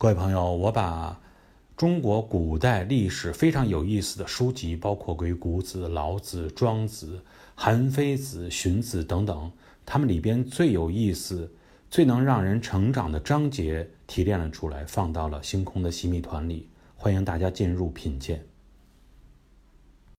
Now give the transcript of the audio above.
各位朋友，我把中国古代历史非常有意思的书籍，包括《鬼谷子》《老子》《庄子》《韩非子》《荀子》等等，他们里边最有意思、最能让人成长的章节提炼了出来，放到了星空的洗米团里，欢迎大家进入品鉴。